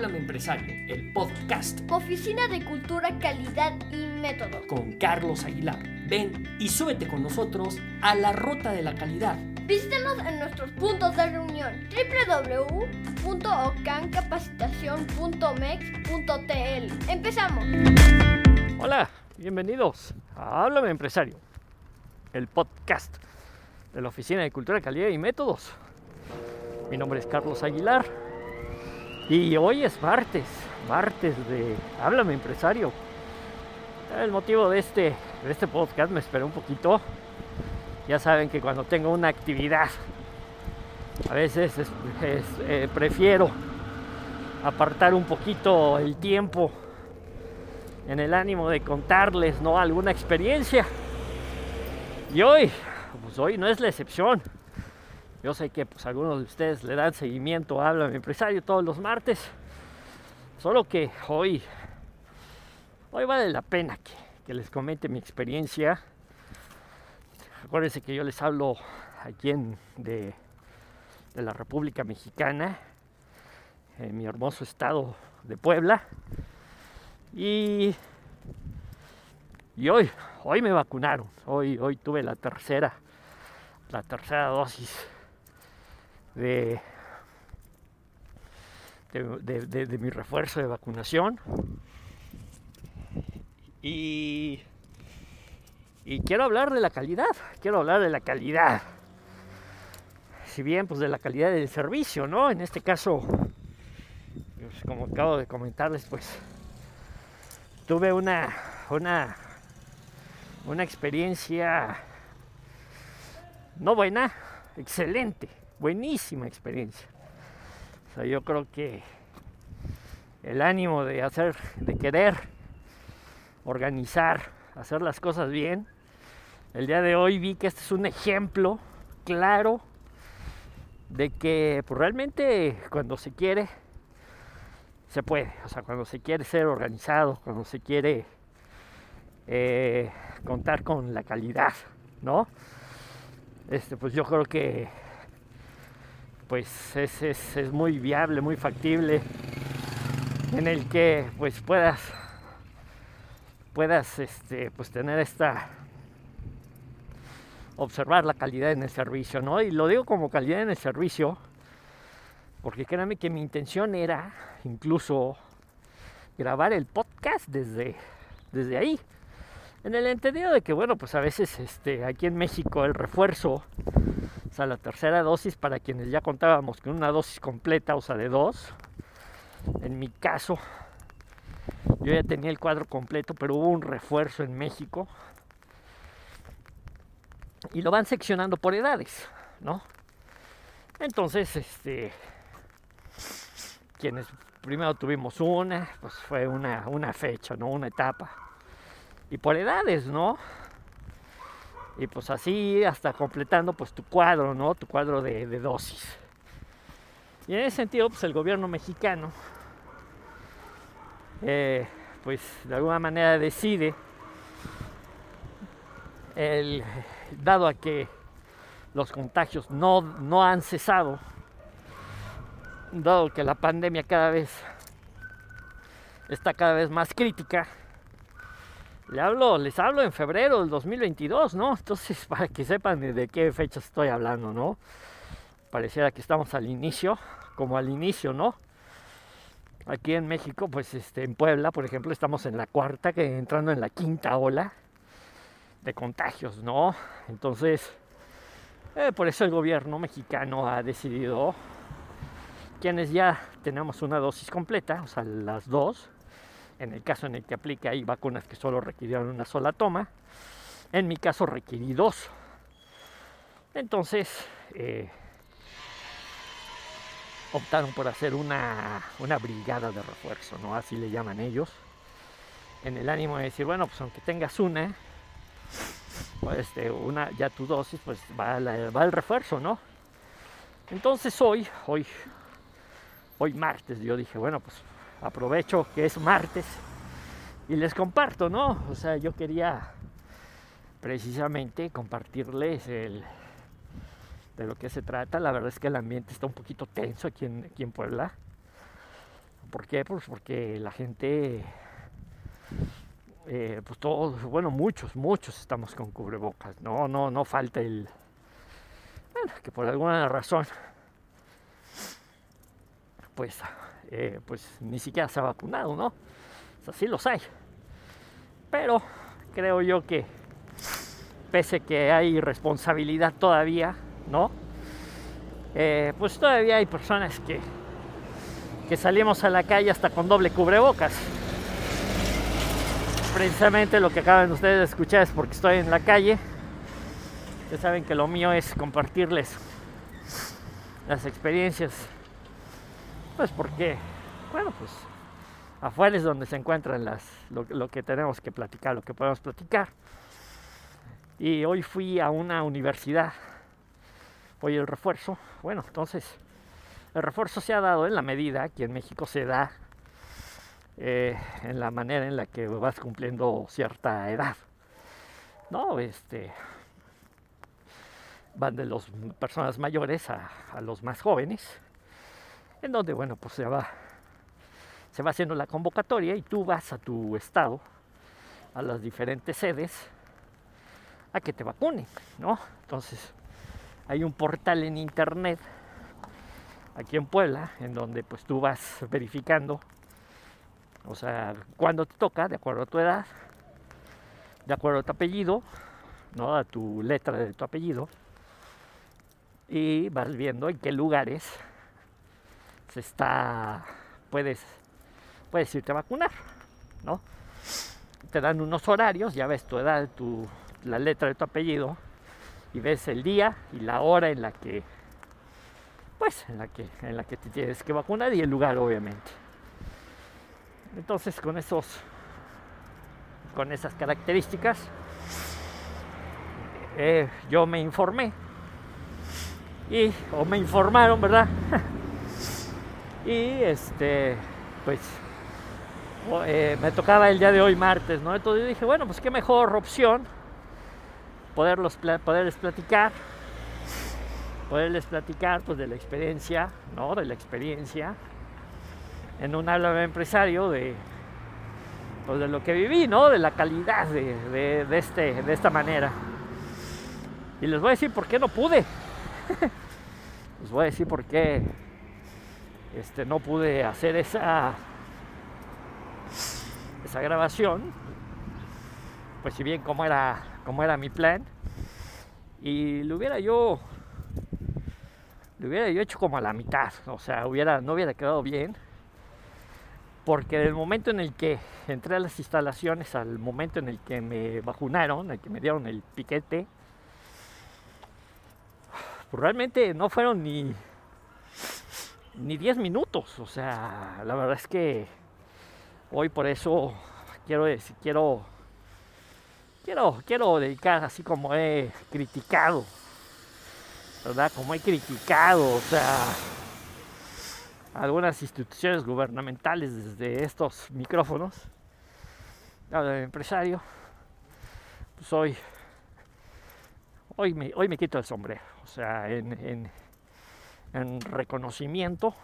Háblame Empresario, el podcast. Oficina de Cultura, Calidad y Método. Con Carlos Aguilar. Ven y súbete con nosotros a la ruta de la calidad. Visítanos en nuestros puntos de reunión www.ocancapacitacion.mex.tl. Empezamos. Hola, bienvenidos a Háblame Empresario, el podcast de la Oficina de Cultura, Calidad y Métodos. Mi nombre es Carlos Aguilar y hoy es martes, martes de Háblame Empresario. El motivo de este, de este podcast me esperé un poquito. Ya saben que cuando tengo una actividad, a veces eh, prefiero apartar un poquito el tiempo en el ánimo de contarles ¿no? alguna experiencia. Y hoy, pues hoy no es la excepción. Yo sé que pues, algunos de ustedes le dan seguimiento a mi Empresario todos los martes. Solo que hoy, hoy vale la pena que, les comente mi experiencia. Acuérdense que yo les hablo aquí en, de, de la República Mexicana, en mi hermoso estado de Puebla. Y, y hoy, hoy me vacunaron. Hoy, hoy tuve la tercera, la tercera dosis de, de, mi refuerzo de vacunación. Y, y quiero hablar de la calidad, quiero hablar de la calidad. Si bien, pues de la calidad del servicio, ¿no? En este caso, pues, como acabo de comentarles, pues tuve una, una, una experiencia no buena, excelente buenísima experiencia. O sea, yo creo que el ánimo de hacer, de querer organizar, hacer las cosas bien, el día de hoy vi que este es un ejemplo claro de que pues, realmente cuando se quiere, se puede. O sea, cuando se quiere ser organizado, cuando se quiere eh, contar con la calidad, ¿no? Este, pues yo creo que pues es, es, muy viable, muy factible, en el que pues puedas, puedas este, pues tener esta, observar la calidad en el servicio, ¿no? Y lo digo como calidad en el servicio, porque créanme que mi intención era incluso grabar el podcast desde, desde ahí. En el entendido de que, bueno, pues a veces este, aquí en México el refuerzo o sea, la tercera dosis para quienes ya contábamos con una dosis completa, o sea, de dos. En mi caso, yo ya tenía el cuadro completo, pero hubo un refuerzo en México. Y lo van seccionando por edades, ¿no? Entonces, este, quienes primero tuvimos una, pues fue una, una fecha, ¿no? Una etapa. Y por edades, ¿no? Y pues así hasta completando pues tu cuadro, ¿no? Tu cuadro de, dosis. Y en ese sentido pues el gobierno mexicano eh, pues de alguna manera decide el, dado a que los contagios no, no han cesado, dado que la pandemia cada vez está cada vez más crítica, le hablo, les hablo en febrero del 2022, ¿no? Entonces, para que sepan de qué fecha estoy hablando, ¿no? Pareciera que estamos al inicio, como al inicio, ¿no? Aquí en México, pues este, en Puebla, por ejemplo, estamos en la cuarta, que entrando en la quinta ola de contagios, ¿no? Entonces, eh, por eso el gobierno mexicano ha decidido, quienes ya tenemos una dosis completa, o sea, las dos, en el caso en el que aplique hay vacunas que solo requirieron una sola toma. En mi caso requirí dos. Entonces eh, optaron por hacer una, una brigada de refuerzo, ¿no? Así le llaman ellos. En el ánimo de decir, bueno, pues aunque tengas una, pues este, una, ya tu dosis, pues va el refuerzo, ¿no? Entonces hoy, hoy, hoy martes, yo dije, bueno, pues aprovecho que es martes y les comparto, ¿no? O sea, yo quería precisamente compartirles el, de lo que se trata. La verdad es que el ambiente está un poquito tenso aquí en, aquí en Puebla. ¿Por qué? Pues porque la gente, eh, pues todos, bueno, muchos, muchos estamos con cubrebocas. No, no, no falta el, bueno, que por alguna razón, pues, eh, pues ni siquiera se ha vacunado, ¿no? O sea, sí los hay. Pero creo yo que pese que hay responsabilidad todavía, ¿no? Eh, pues todavía hay personas que, que salimos a la calle hasta con doble cubrebocas. Precisamente lo que acaban ustedes de escuchar es porque estoy en la calle. Ya saben que lo mío es compartirles las experiencias. Pues porque, bueno, pues afuera es donde se encuentran las, lo, que tenemos que platicar, lo que podemos platicar. Y hoy fui a una universidad hoy el refuerzo. Bueno, entonces el refuerzo se ha dado en la medida que en México se da eh, en la manera en la que vas cumpliendo cierta edad. No, este van de las personas mayores a, a, los más jóvenes, en donde bueno pues se va se va haciendo la convocatoria y tú vas a tu estado, a las diferentes sedes, a que te vacunen, ¿no? Entonces, hay un portal en internet aquí en Puebla en donde pues tú vas verificando o sea cuando te toca de acuerdo a tu edad de acuerdo a tu apellido no a tu letra de tu apellido y vas viendo en qué lugares se está puedes puedes irte a vacunar no te dan unos horarios ya ves tu edad tu la letra de tu apellido y ves el día y la hora en la que pues en la que en la que te tienes que vacunar y el lugar obviamente. Entonces con esos con esas características eh, yo me informé. Y o me informaron verdad y este pues eh, me tocaba el día de hoy martes no entonces dije bueno pues qué mejor opción poderlos, poderles platicar, poderles platicar pues, de la experiencia, ¿no? De la experiencia en un habla empresario de, pues, de lo que viví, ¿no? De la calidad de, de, de, este, de esta manera. Y les voy a decir por qué no pude. les voy a decir por qué este, no pude hacer esa, esa grabación. Pues si bien como era como era mi plan. Y lo hubiera yo lo hubiera yo hecho como a la mitad, o sea, no hubiera quedado bien, porque del momento en el que entré a las instalaciones, al momento en el que me vacunaron, el que me dieron el piquete, pues realmente no fueron ni ni 10 minutos, o sea, la verdad es que hoy por eso quiero decir, quiero quiero, quiero dedicar así como he criticado, ¿verdad? Como he criticado, o sea, algunas instituciones gubernamentales desde estos micrófonos, de empresario, pues hoy, hoy me, hoy me quito el sombrero, o sea, en, en, en reconocimiento,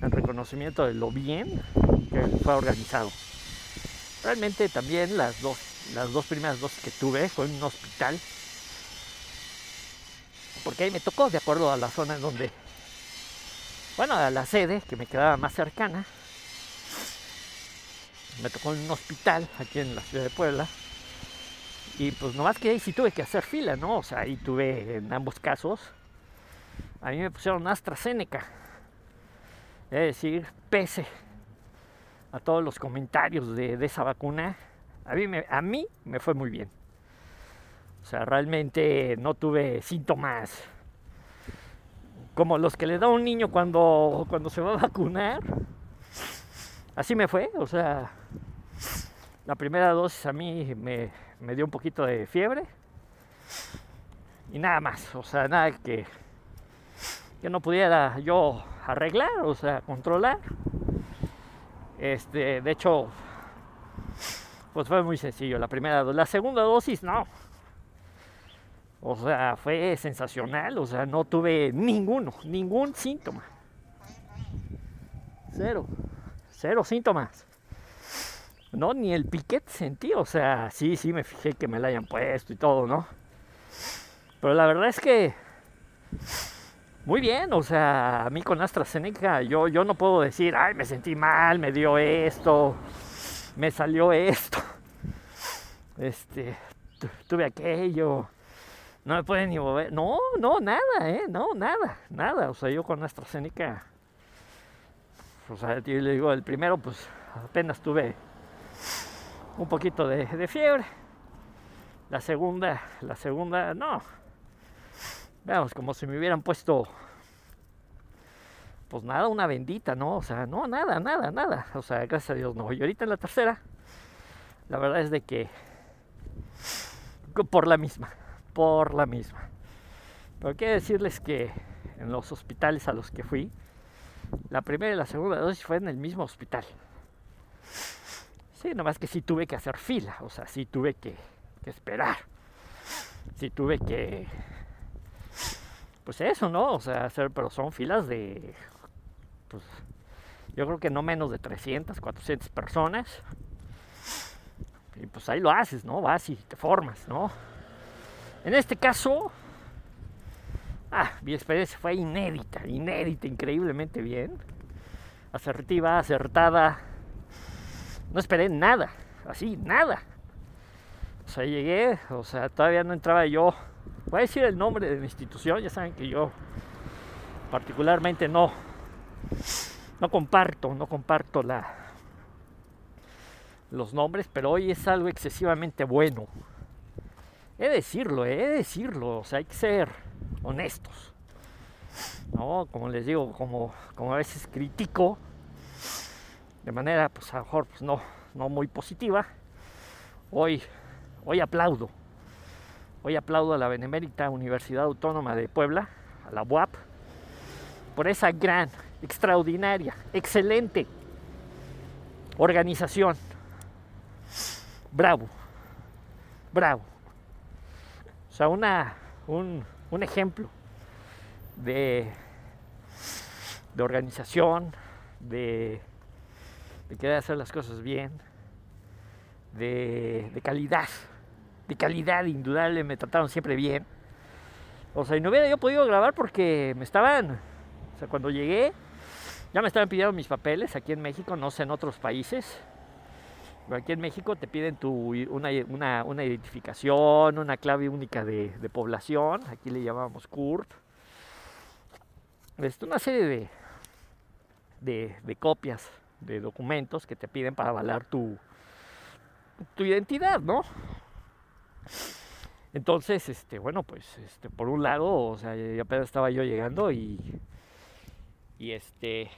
en reconocimiento de lo bien que fue organizado. Realmente también las dos las dos primeras dosis que tuve fue un hospital. Porque ahí me tocó, de acuerdo a la zona en donde, bueno, a la sede que me quedaba más cercana. Me tocó en un hospital aquí en la ciudad de Puebla. Y pues nomás que ahí sí tuve que hacer fila, ¿no? O sea, ahí tuve en ambos casos. A mí me pusieron AstraZeneca. Es decir, pese a todos los comentarios de, esa vacuna, a mí, me, a mí me fue muy bien. O sea, realmente no tuve síntomas como los que le da un niño cuando, cuando se va a vacunar. Así me fue, o sea, la primera dosis a mí me, me dio un poquito de fiebre y nada más, o sea, nada que, que no pudiera yo arreglar, o sea, controlar. Este, de hecho, pues fue muy sencillo la primera dosis. La segunda dosis, no. O sea, fue sensacional. O sea, no tuve ninguno, ningún síntoma. cero, cero síntomas. No, ni el piquete sentí, o sea, sí, sí me fijé que me la hayan puesto y todo, ¿no? Pero la verdad es que muy bien, o sea, a mí con AstraZeneca yo, yo no puedo decir, ay, me sentí mal, me dio esto, me salió esto, este, tuve aquello, no me pueden ni mover. No, no, nada, ¿eh? No, nada, nada. O sea, yo con AstraZeneca, o sea, yo le digo, el primero, pues apenas tuve un poquito de, de fiebre. La segunda, la segunda, no. Veamos, como si me hubieran puesto, pues nada, una bendita, ¿no? O sea, no, nada, nada, nada. O sea, gracias a Dios no. Y ahorita en la tercera, la verdad es de que por la misma por la misma. Pero quiero decirles que en los hospitales a los que fui, la primera y la segunda dosis fue en el mismo hospital. Sí, nomás que sí tuve que hacer fila, o sea, sí tuve que, esperar. Sí tuve que. Pues eso, ¿no? O sea, hacer, pero son filas de. Pues, yo creo que no menos de 300, 400 personas. Y pues ahí lo haces, ¿no? Vas y te formas, ¿no? En este caso, ah, mi experiencia fue inédita, inédita, increíblemente bien. Asertiva, acertada. No esperé nada, así, nada. O sea, llegué, o sea, todavía no entraba yo. Voy a decir el nombre de la institución, ya saben que yo particularmente no, no comparto, no comparto la, los nombres, pero hoy es algo excesivamente bueno. He de decirlo, he de decirlo, o sea, hay que ser honestos. ¿no? Como les digo, como, como a veces critico, de manera, pues a lo mejor pues, no, no muy positiva, hoy, hoy aplaudo. Hoy aplaudo a la Benemérita Universidad Autónoma de Puebla, a la UAP, por esa gran, extraordinaria, excelente organización. Bravo, bravo sea, una, un, ejemplo de, de organización, de, de, querer hacer las cosas bien, de, de, calidad, de calidad indudable, me trataron siempre bien. O sea, y no hubiera yo podido grabar porque me estaban, o sea, cuando llegué, ya me estaban pidiendo mis papeles aquí en México, no sé en otros países aquí en México te piden tu, una, identificación, una clave única de, población, aquí le llamamos CURP. Es una serie de, de, copias de documentos que te piden para avalar tu, tu identidad, ¿no? Entonces, este, bueno, pues, este, por un lado, o sea, apenas estaba yo llegando y, y este,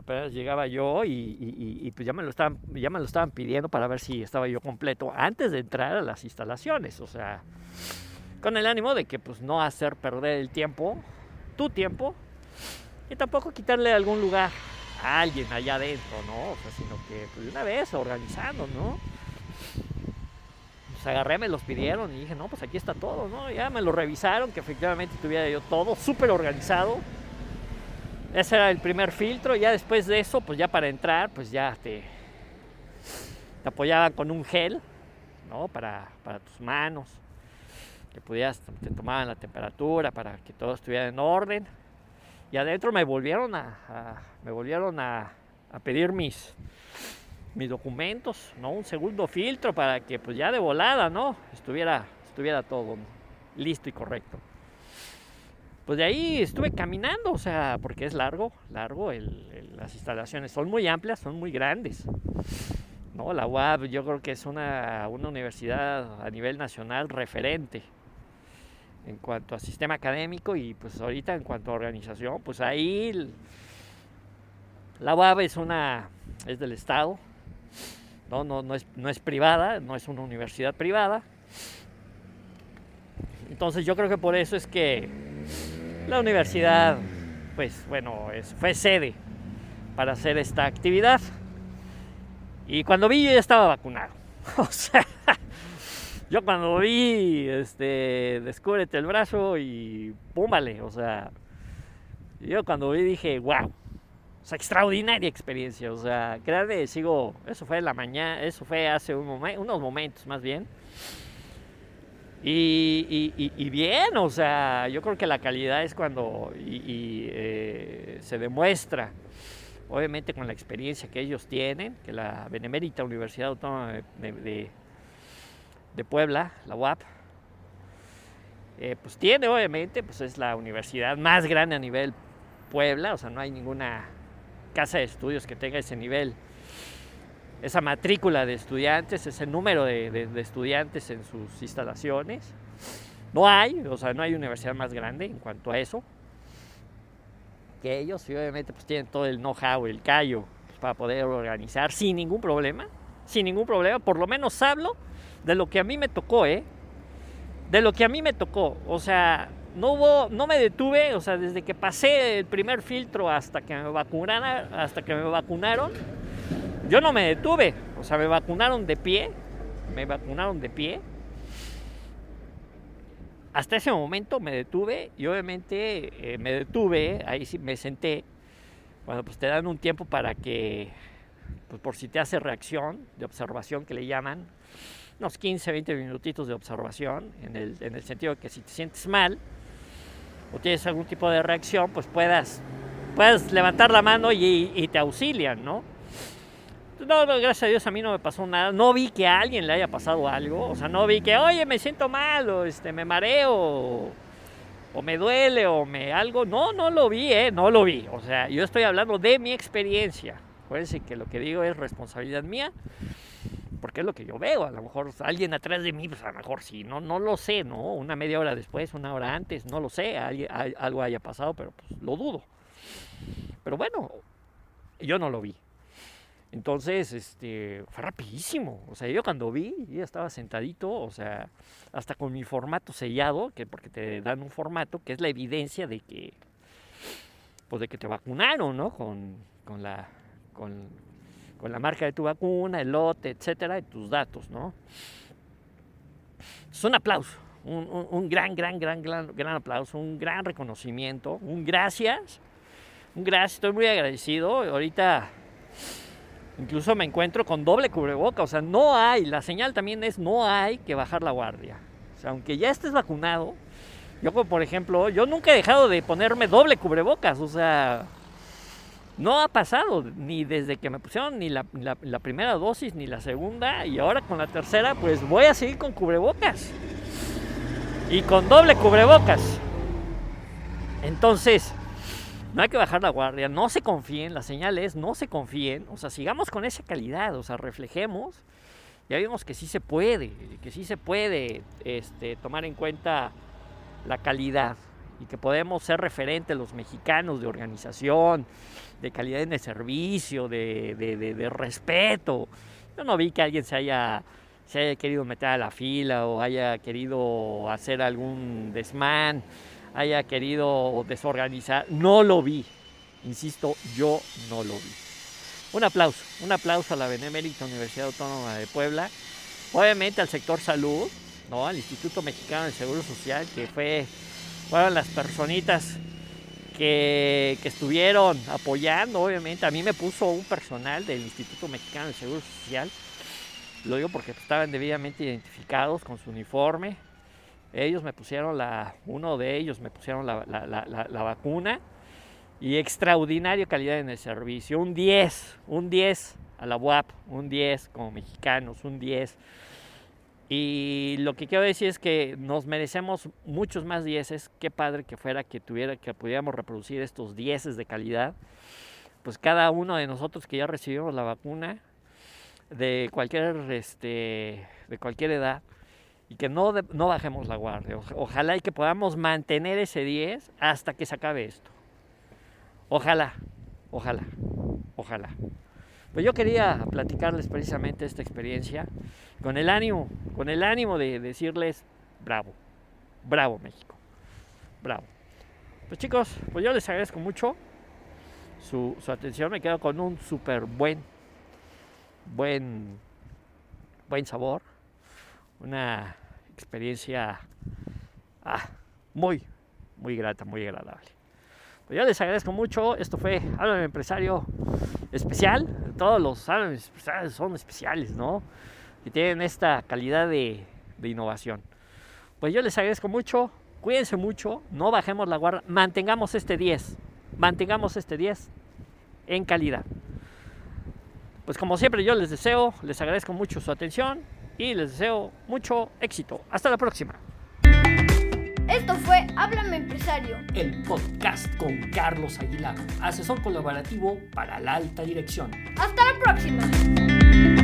apenas llegaba yo y, pues ya me, lo estaban, ya me lo estaban pidiendo para ver si estaba yo completo antes de entrar a las instalaciones. O sea, con el ánimo de que pues no hacer perder el tiempo, tu tiempo, y tampoco quitarle algún lugar alguien allá adentro, ¿no? O sea, sino que pues, de una vez organizando, ¿no? Pues agarré, me los pidieron y dije, no, pues aquí está todo, ¿no? Ya me lo revisaron, que efectivamente tuviera yo todo súper organizado ese era el primer filtro. Ya después de eso, pues ya para entrar, pues ya te, te apoyaban con un gel, ¿no? Para, tus manos. Que pudieras, te tomaban la temperatura para que todo estuviera en orden. Y adentro me volvieron a, me volvieron a, pedir mis, documentos, ¿no? Un segundo filtro para que pues ya de volada, ¿no? Estuviera, estuviera todo listo y correcto pues de ahí estuve caminando, o sea, porque es largo, largo, las instalaciones son muy amplias, son muy grandes. ¿no? La UAB yo creo que es una, universidad a nivel nacional referente en cuanto a sistema académico y pues ahorita en cuanto a organización, pues ahí la UAB es una, es del Estado, no, no, no, es, no es privada, no es una universidad privada. Entonces yo creo que por eso es que la universidad, pues bueno, fue sede para hacer esta actividad. Y cuando vi yo ya estaba vacunado. O sea, yo cuando vi, este, descúbrete el brazo y púmbale, o sea, Yo cuando vi dije, wow, o sea, extraordinaria experiencia, o sea, grande, sigo, eso fue en la mañana, eso fue hace un unos momentos más bien. Y, y, bien, o sea, yo creo que la calidad es cuando y, eh, se demuestra, obviamente con la experiencia que ellos tienen, que la Benemérita Universidad Autónoma de, de, Puebla, la UAP, eh, pues tiene obviamente, pues es la universidad más grande a nivel Puebla, o sea, no hay ninguna casa de estudios que tenga ese nivel esa matrícula de estudiantes, ese número de, estudiantes en sus instalaciones. No hay, o sea, no hay universidad más grande en cuanto a eso que ellos y obviamente pues tienen todo el know-how, el callo pues, para poder organizar sin ningún problema, sin ningún problema, por lo menos hablo de lo que a mí me tocó, ¿eh? De lo que a mí me tocó, o sea, no no me detuve, o sea, desde que pasé el primer filtro hasta que me vacunaron, hasta que me vacunaron, yo no me detuve, o sea, me vacunaron de pie, me vacunaron de pie. Hasta ese momento me detuve y obviamente eh, me detuve, ahí sí me senté. Bueno, pues te dan un tiempo para que, pues por si te hace reacción, de observación que le llaman, unos 15, 20 minutitos de observación, en el, en el sentido de que si te sientes mal o tienes algún tipo de reacción, pues puedas, puedas levantar la mano y, te auxilian, ¿no? No, gracias a Dios a mí no me pasó nada. No vi que a alguien le haya pasado algo. O sea, no vi que, oye, me siento mal, o este, me mareo, o, me duele, o me algo. No, no lo vi, ¿eh? No lo vi. O sea, yo estoy hablando de mi experiencia. Acuérdense que lo que digo es responsabilidad mía, porque es lo que yo veo. A lo mejor alguien atrás de mí, pues a lo mejor sí, no, no lo sé, ¿no? Una media hora después, una hora antes, no lo sé. algo haya pasado, pero pues lo dudo. Pero bueno, yo no lo vi. Entonces, este, fue rapidísimo. O sea, yo cuando vi, ya estaba sentadito, o sea, hasta con mi formato sellado, que porque te dan un formato que es la evidencia de que, pues de que te vacunaron, ¿no? Con, con la, con, la marca de tu vacuna, el lote, etcétera, y tus datos, ¿no? Es un aplauso, un, un, gran, gran, gran, gran, gran aplauso, un gran reconocimiento, un gracias, un gracias, estoy muy agradecido. Ahorita Incluso me encuentro con doble cubreboca, o sea, no hay, la señal también es no hay que bajar la guardia. O sea, aunque ya estés vacunado, yo por ejemplo, yo nunca he dejado de ponerme doble cubrebocas, o sea, no ha pasado ni desde que me pusieron ni la, primera dosis ni la segunda y ahora con la tercera pues voy a seguir con cubrebocas. Y con doble cubrebocas. Entonces, no hay que bajar la guardia, no se confíen, la señal es no se confíen, o sea, sigamos con esa calidad, o sea, reflejemos, ya vimos que sí se puede, que sí se puede este, tomar en cuenta la calidad y que podemos ser referentes los mexicanos de organización, de calidad en el servicio, de, de, respeto. Yo no vi que alguien se haya, se haya querido meter a la fila o haya querido hacer algún desmán haya querido desorganizar. No lo vi. Insisto, yo no lo vi. Un aplauso, un aplauso a la Benemérita Universidad Autónoma de Puebla. Obviamente al sector salud, ¿no? al Instituto Mexicano del Seguro Social, que fue, fueron las personitas que, que, estuvieron apoyando, obviamente. A mí me puso un personal del Instituto Mexicano del Seguro Social. Lo digo porque estaban debidamente identificados con su uniforme. Ellos me pusieron la, uno de ellos me pusieron la, la, vacuna y extraordinaria calidad en el servicio. Un 10, un 10 a la UAP, un 10 como mexicanos, un 10. Y lo que quiero decir es que nos merecemos muchos más 10. Qué padre que fuera que tuviera, que pudiéramos reproducir estos 10 de calidad. Pues cada uno de nosotros que ya recibimos la vacuna, de cualquier, este, de cualquier edad, y que no, no bajemos la guardia. Ojalá y que podamos mantener ese 10 hasta que se acabe esto. Ojalá, ojalá, ojalá. Pues yo quería platicarles precisamente esta experiencia con el ánimo, con el ánimo de decirles bravo, bravo México, bravo. Pues chicos, pues yo les agradezco mucho su, su atención, me quedo con un súper buen, buen, buen sabor una experiencia ah, muy, muy grata, muy agradable. Pues yo les agradezco mucho. Esto fue Háblame Empresario especial. Todos los Háblame Empresarios son especiales, ¿no? Y tienen esta calidad de, de innovación. Pues yo les agradezco mucho. Cuídense mucho. No bajemos la guardia. Mantengamos este 10. Mantengamos este 10 en calidad. Pues como siempre yo les deseo, les agradezco mucho su atención y les deseo mucho éxito. Hasta la próxima. Esto fue Háblame Empresario. El podcast con Carlos Aguilar, asesor colaborativo para la alta dirección. Hasta la próxima.